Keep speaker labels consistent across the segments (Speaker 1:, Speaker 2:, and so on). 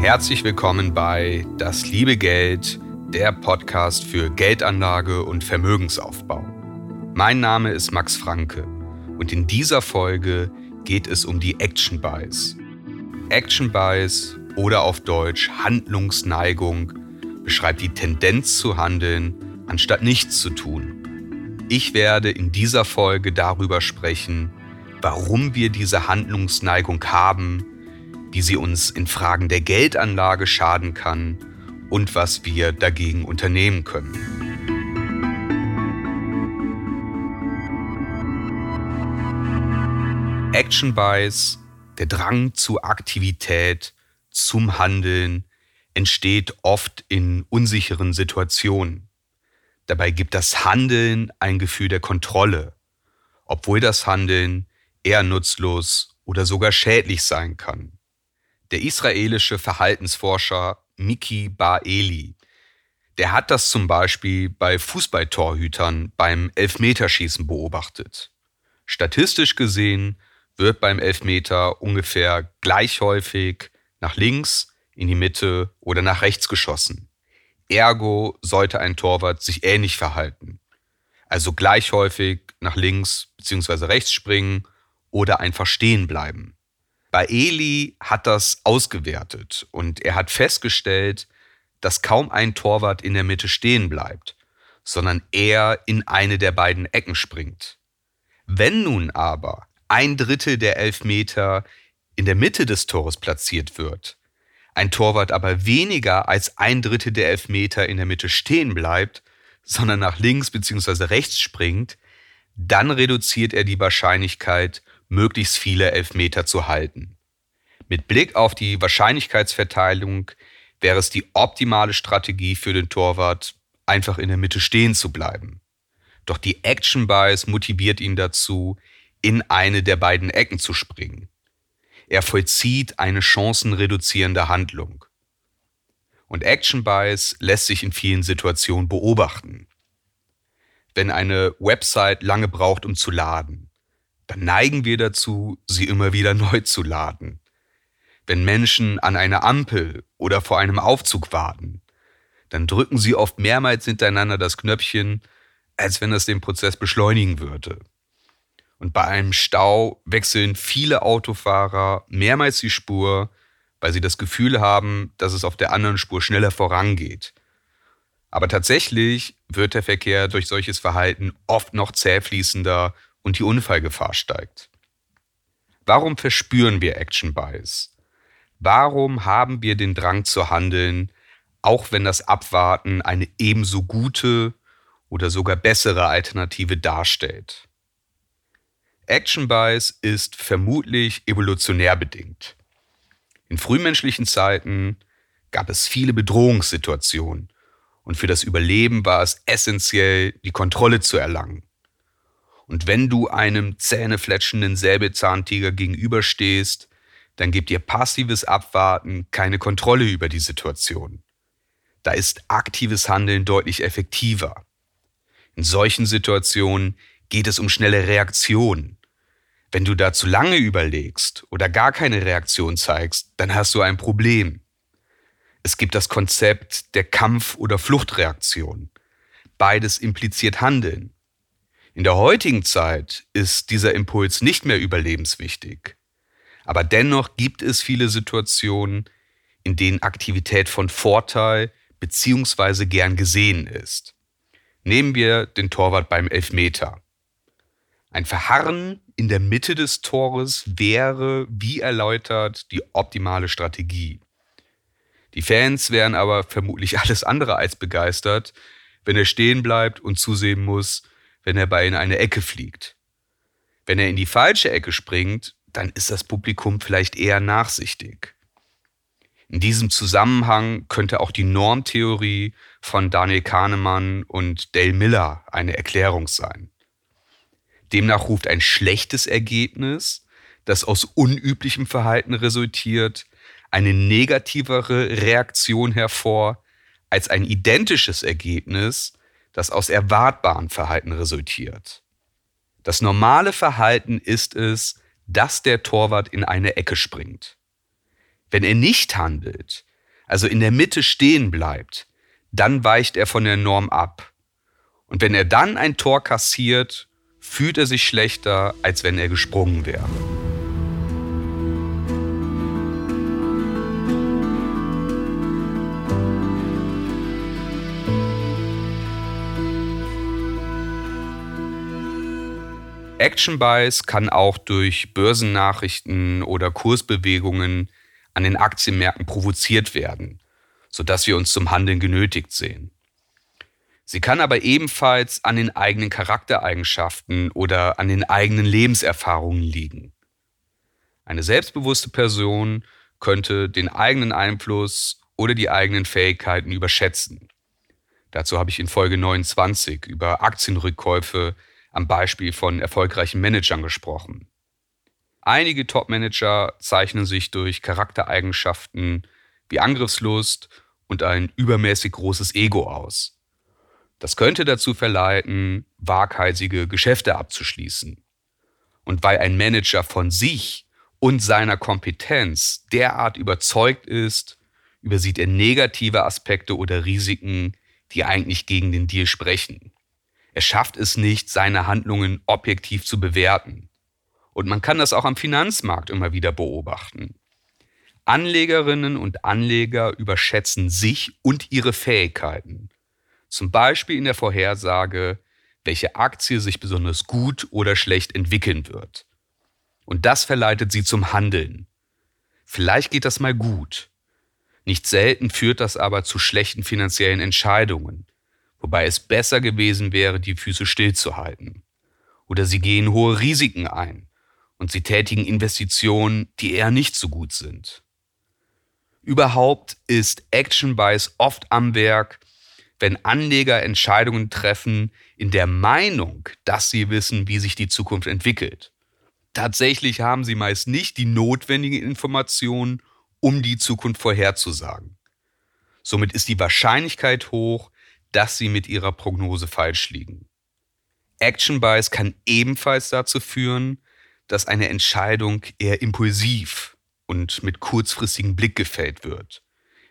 Speaker 1: Herzlich willkommen bei Das liebe Geld, der Podcast für Geldanlage und Vermögensaufbau. Mein Name ist Max Franke und in dieser Folge geht es um die Action Buys. Action Buys oder auf Deutsch Handlungsneigung beschreibt die Tendenz zu handeln, anstatt nichts zu tun. Ich werde in dieser Folge darüber sprechen, warum wir diese Handlungsneigung haben, wie sie uns in Fragen der Geldanlage schaden kann und was wir dagegen unternehmen können. Action Buys, der Drang zu Aktivität, zum Handeln, entsteht oft in unsicheren Situationen. Dabei gibt das Handeln ein Gefühl der Kontrolle, obwohl das Handeln eher nutzlos oder sogar schädlich sein kann. Der israelische Verhaltensforscher Miki Bar-Eli, der hat das zum Beispiel bei Fußballtorhütern beim Elfmeterschießen beobachtet. Statistisch gesehen wird beim Elfmeter ungefähr gleich häufig nach links, in die Mitte oder nach rechts geschossen. Ergo sollte ein Torwart sich ähnlich verhalten. Also gleich häufig nach links bzw. rechts springen oder einfach stehen bleiben. Bei Eli hat das ausgewertet und er hat festgestellt, dass kaum ein Torwart in der Mitte stehen bleibt, sondern er in eine der beiden Ecken springt. Wenn nun aber ein Drittel der Elfmeter in der Mitte des Tores platziert wird, ein Torwart aber weniger als ein Drittel der Elfmeter in der Mitte stehen bleibt, sondern nach links bzw. rechts springt, dann reduziert er die Wahrscheinlichkeit, möglichst viele Elfmeter zu halten. Mit Blick auf die Wahrscheinlichkeitsverteilung wäre es die optimale Strategie für den Torwart, einfach in der Mitte stehen zu bleiben. Doch die Action Bias motiviert ihn dazu, in eine der beiden Ecken zu springen. Er vollzieht eine chancenreduzierende Handlung. Und Action Bias lässt sich in vielen Situationen beobachten. Wenn eine Website lange braucht, um zu laden, dann neigen wir dazu, sie immer wieder neu zu laden. Wenn Menschen an einer Ampel oder vor einem Aufzug warten, dann drücken sie oft mehrmals hintereinander das Knöpfchen, als wenn das den Prozess beschleunigen würde. Und bei einem Stau wechseln viele Autofahrer mehrmals die Spur, weil sie das Gefühl haben, dass es auf der anderen Spur schneller vorangeht. Aber tatsächlich wird der Verkehr durch solches Verhalten oft noch zähfließender und die Unfallgefahr steigt. Warum verspüren wir Action Bias? Warum haben wir den Drang zu handeln, auch wenn das Abwarten eine ebenso gute oder sogar bessere Alternative darstellt? Action Bias ist vermutlich evolutionär bedingt. In frühmenschlichen Zeiten gab es viele Bedrohungssituationen und für das Überleben war es essentiell, die Kontrolle zu erlangen. Und wenn du einem zähnefletschenden Säbelzahntiger gegenüberstehst, dann gibt dir passives Abwarten keine Kontrolle über die Situation. Da ist aktives Handeln deutlich effektiver. In solchen Situationen geht es um schnelle Reaktion. Wenn du da zu lange überlegst oder gar keine Reaktion zeigst, dann hast du ein Problem. Es gibt das Konzept der Kampf- oder Fluchtreaktion. Beides impliziert Handeln. In der heutigen Zeit ist dieser Impuls nicht mehr überlebenswichtig. Aber dennoch gibt es viele Situationen, in denen Aktivität von Vorteil bzw. gern gesehen ist. Nehmen wir den Torwart beim Elfmeter. Ein Verharren in der Mitte des Tores wäre, wie erläutert, die optimale Strategie. Die Fans wären aber vermutlich alles andere als begeistert, wenn er stehen bleibt und zusehen muss, wenn er bei in eine Ecke fliegt. Wenn er in die falsche Ecke springt, dann ist das Publikum vielleicht eher nachsichtig. In diesem Zusammenhang könnte auch die Normtheorie von Daniel Kahnemann und Dale Miller eine Erklärung sein. Demnach ruft ein schlechtes Ergebnis, das aus unüblichem Verhalten resultiert, eine negativere Reaktion hervor als ein identisches Ergebnis, das aus erwartbaren Verhalten resultiert. Das normale Verhalten ist es, dass der Torwart in eine Ecke springt. Wenn er nicht handelt, also in der Mitte stehen bleibt, dann weicht er von der Norm ab. Und wenn er dann ein Tor kassiert, fühlt er sich schlechter, als wenn er gesprungen wäre. Action Buys kann auch durch Börsennachrichten oder Kursbewegungen an den Aktienmärkten provoziert werden, sodass wir uns zum Handeln genötigt sehen. Sie kann aber ebenfalls an den eigenen Charaktereigenschaften oder an den eigenen Lebenserfahrungen liegen. Eine selbstbewusste Person könnte den eigenen Einfluss oder die eigenen Fähigkeiten überschätzen. Dazu habe ich in Folge 29 über Aktienrückkäufe am Beispiel von erfolgreichen Managern gesprochen. Einige Top-Manager zeichnen sich durch Charaktereigenschaften wie Angriffslust und ein übermäßig großes Ego aus. Das könnte dazu verleiten, waghalsige Geschäfte abzuschließen. Und weil ein Manager von sich und seiner Kompetenz derart überzeugt ist, übersieht er negative Aspekte oder Risiken, die eigentlich gegen den Deal sprechen. Er schafft es nicht, seine Handlungen objektiv zu bewerten. Und man kann das auch am Finanzmarkt immer wieder beobachten. Anlegerinnen und Anleger überschätzen sich und ihre Fähigkeiten. Zum Beispiel in der Vorhersage, welche Aktie sich besonders gut oder schlecht entwickeln wird. Und das verleitet sie zum Handeln. Vielleicht geht das mal gut. Nicht selten führt das aber zu schlechten finanziellen Entscheidungen wobei es besser gewesen wäre, die Füße stillzuhalten. Oder sie gehen hohe Risiken ein und sie tätigen Investitionen, die eher nicht so gut sind. Überhaupt ist Action Buys oft am Werk, wenn Anleger Entscheidungen treffen in der Meinung, dass sie wissen, wie sich die Zukunft entwickelt. Tatsächlich haben sie meist nicht die notwendigen Informationen, um die Zukunft vorherzusagen. Somit ist die Wahrscheinlichkeit hoch, dass sie mit ihrer Prognose falsch liegen. Action Bias kann ebenfalls dazu führen, dass eine Entscheidung eher impulsiv und mit kurzfristigem Blick gefällt wird,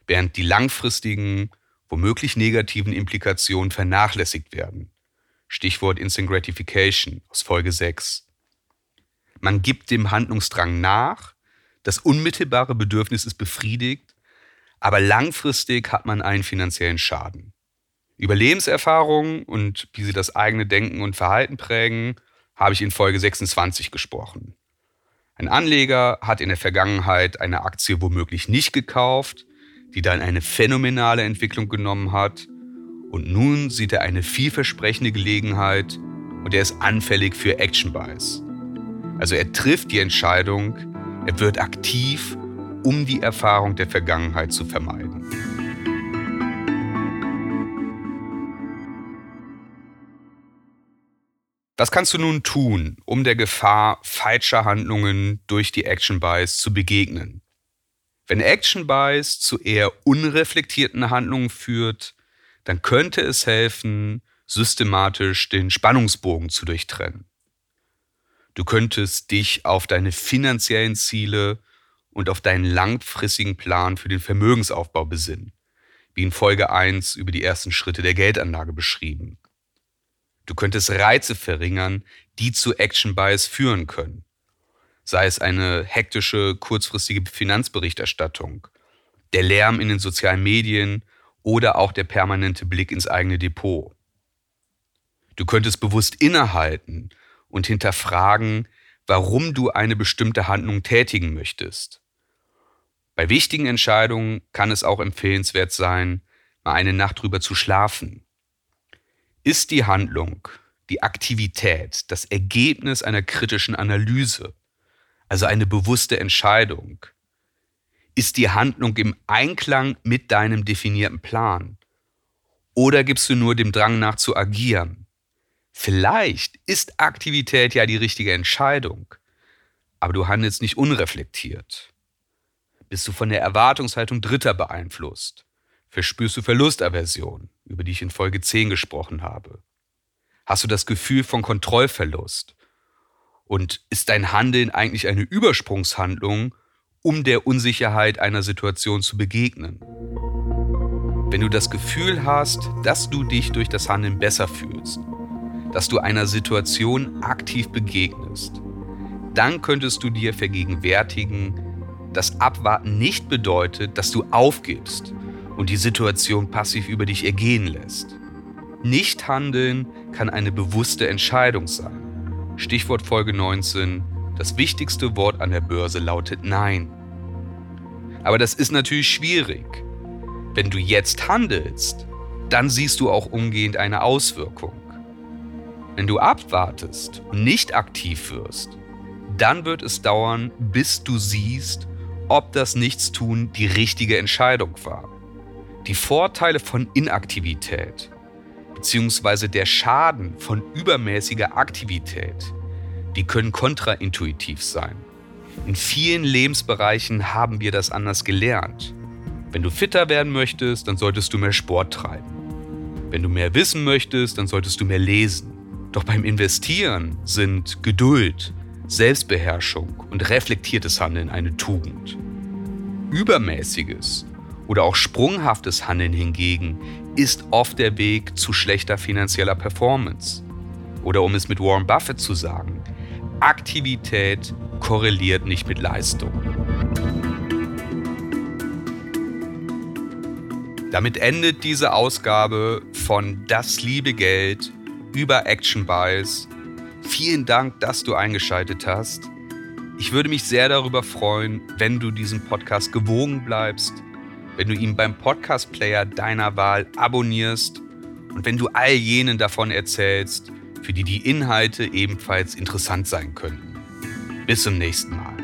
Speaker 1: während die langfristigen, womöglich negativen Implikationen vernachlässigt werden. Stichwort Instant Gratification aus Folge 6. Man gibt dem Handlungsdrang nach, das unmittelbare Bedürfnis ist befriedigt, aber langfristig hat man einen finanziellen Schaden. Über Lebenserfahrungen und wie sie das eigene Denken und Verhalten prägen, habe ich in Folge 26 gesprochen. Ein Anleger hat in der Vergangenheit eine Aktie womöglich nicht gekauft, die dann eine phänomenale Entwicklung genommen hat. Und nun sieht er eine vielversprechende Gelegenheit und er ist anfällig für Action Buys. Also er trifft die Entscheidung, er wird aktiv, um die Erfahrung der Vergangenheit zu vermeiden. Was kannst du nun tun, um der Gefahr falscher Handlungen durch die Action Buys zu begegnen? Wenn Action Buys zu eher unreflektierten Handlungen führt, dann könnte es helfen, systematisch den Spannungsbogen zu durchtrennen. Du könntest dich auf deine finanziellen Ziele und auf deinen langfristigen Plan für den Vermögensaufbau besinnen, wie in Folge 1 über die ersten Schritte der Geldanlage beschrieben. Du könntest Reize verringern, die zu Action Bias führen können. Sei es eine hektische, kurzfristige Finanzberichterstattung, der Lärm in den sozialen Medien oder auch der permanente Blick ins eigene Depot. Du könntest bewusst innehalten und hinterfragen, warum du eine bestimmte Handlung tätigen möchtest. Bei wichtigen Entscheidungen kann es auch empfehlenswert sein, mal eine Nacht drüber zu schlafen ist die Handlung, die Aktivität, das Ergebnis einer kritischen Analyse, also eine bewusste Entscheidung? Ist die Handlung im Einklang mit deinem definierten Plan? Oder gibst du nur dem Drang nach zu agieren? Vielleicht ist Aktivität ja die richtige Entscheidung, aber du handelst nicht unreflektiert. Bist du von der Erwartungshaltung Dritter beeinflusst? Verspürst du Verlustaversion? über die ich in Folge 10 gesprochen habe? Hast du das Gefühl von Kontrollverlust? Und ist dein Handeln eigentlich eine Übersprungshandlung um der Unsicherheit einer Situation zu begegnen. Wenn du das Gefühl hast, dass du dich durch das Handeln besser fühlst, dass du einer Situation aktiv begegnest, dann könntest du dir vergegenwärtigen, dass Abwarten nicht bedeutet, dass du aufgibst und die Situation passiv über dich ergehen lässt. Nicht handeln kann eine bewusste Entscheidung sein. Stichwort Folge 19. Das wichtigste Wort an der Börse lautet Nein. Aber das ist natürlich schwierig. Wenn du jetzt handelst, dann siehst du auch umgehend eine Auswirkung. Wenn du abwartest und nicht aktiv wirst, dann wird es dauern, bis du siehst, ob das Nichtstun die richtige Entscheidung war. Die Vorteile von Inaktivität bzw. der Schaden von übermäßiger Aktivität, die können kontraintuitiv sein. In vielen Lebensbereichen haben wir das anders gelernt. Wenn du fitter werden möchtest, dann solltest du mehr Sport treiben. Wenn du mehr wissen möchtest, dann solltest du mehr lesen. Doch beim Investieren sind Geduld, Selbstbeherrschung und reflektiertes Handeln eine Tugend. Übermäßiges oder auch sprunghaftes Handeln hingegen ist oft der Weg zu schlechter finanzieller Performance. Oder um es mit Warren Buffett zu sagen, Aktivität korreliert nicht mit Leistung. Damit endet diese Ausgabe von Das liebe Geld über Action Buys. Vielen Dank, dass du eingeschaltet hast. Ich würde mich sehr darüber freuen, wenn du diesem Podcast gewogen bleibst, wenn du ihn beim Podcast-Player deiner Wahl abonnierst und wenn du all jenen davon erzählst, für die die Inhalte ebenfalls interessant sein könnten. Bis zum nächsten Mal.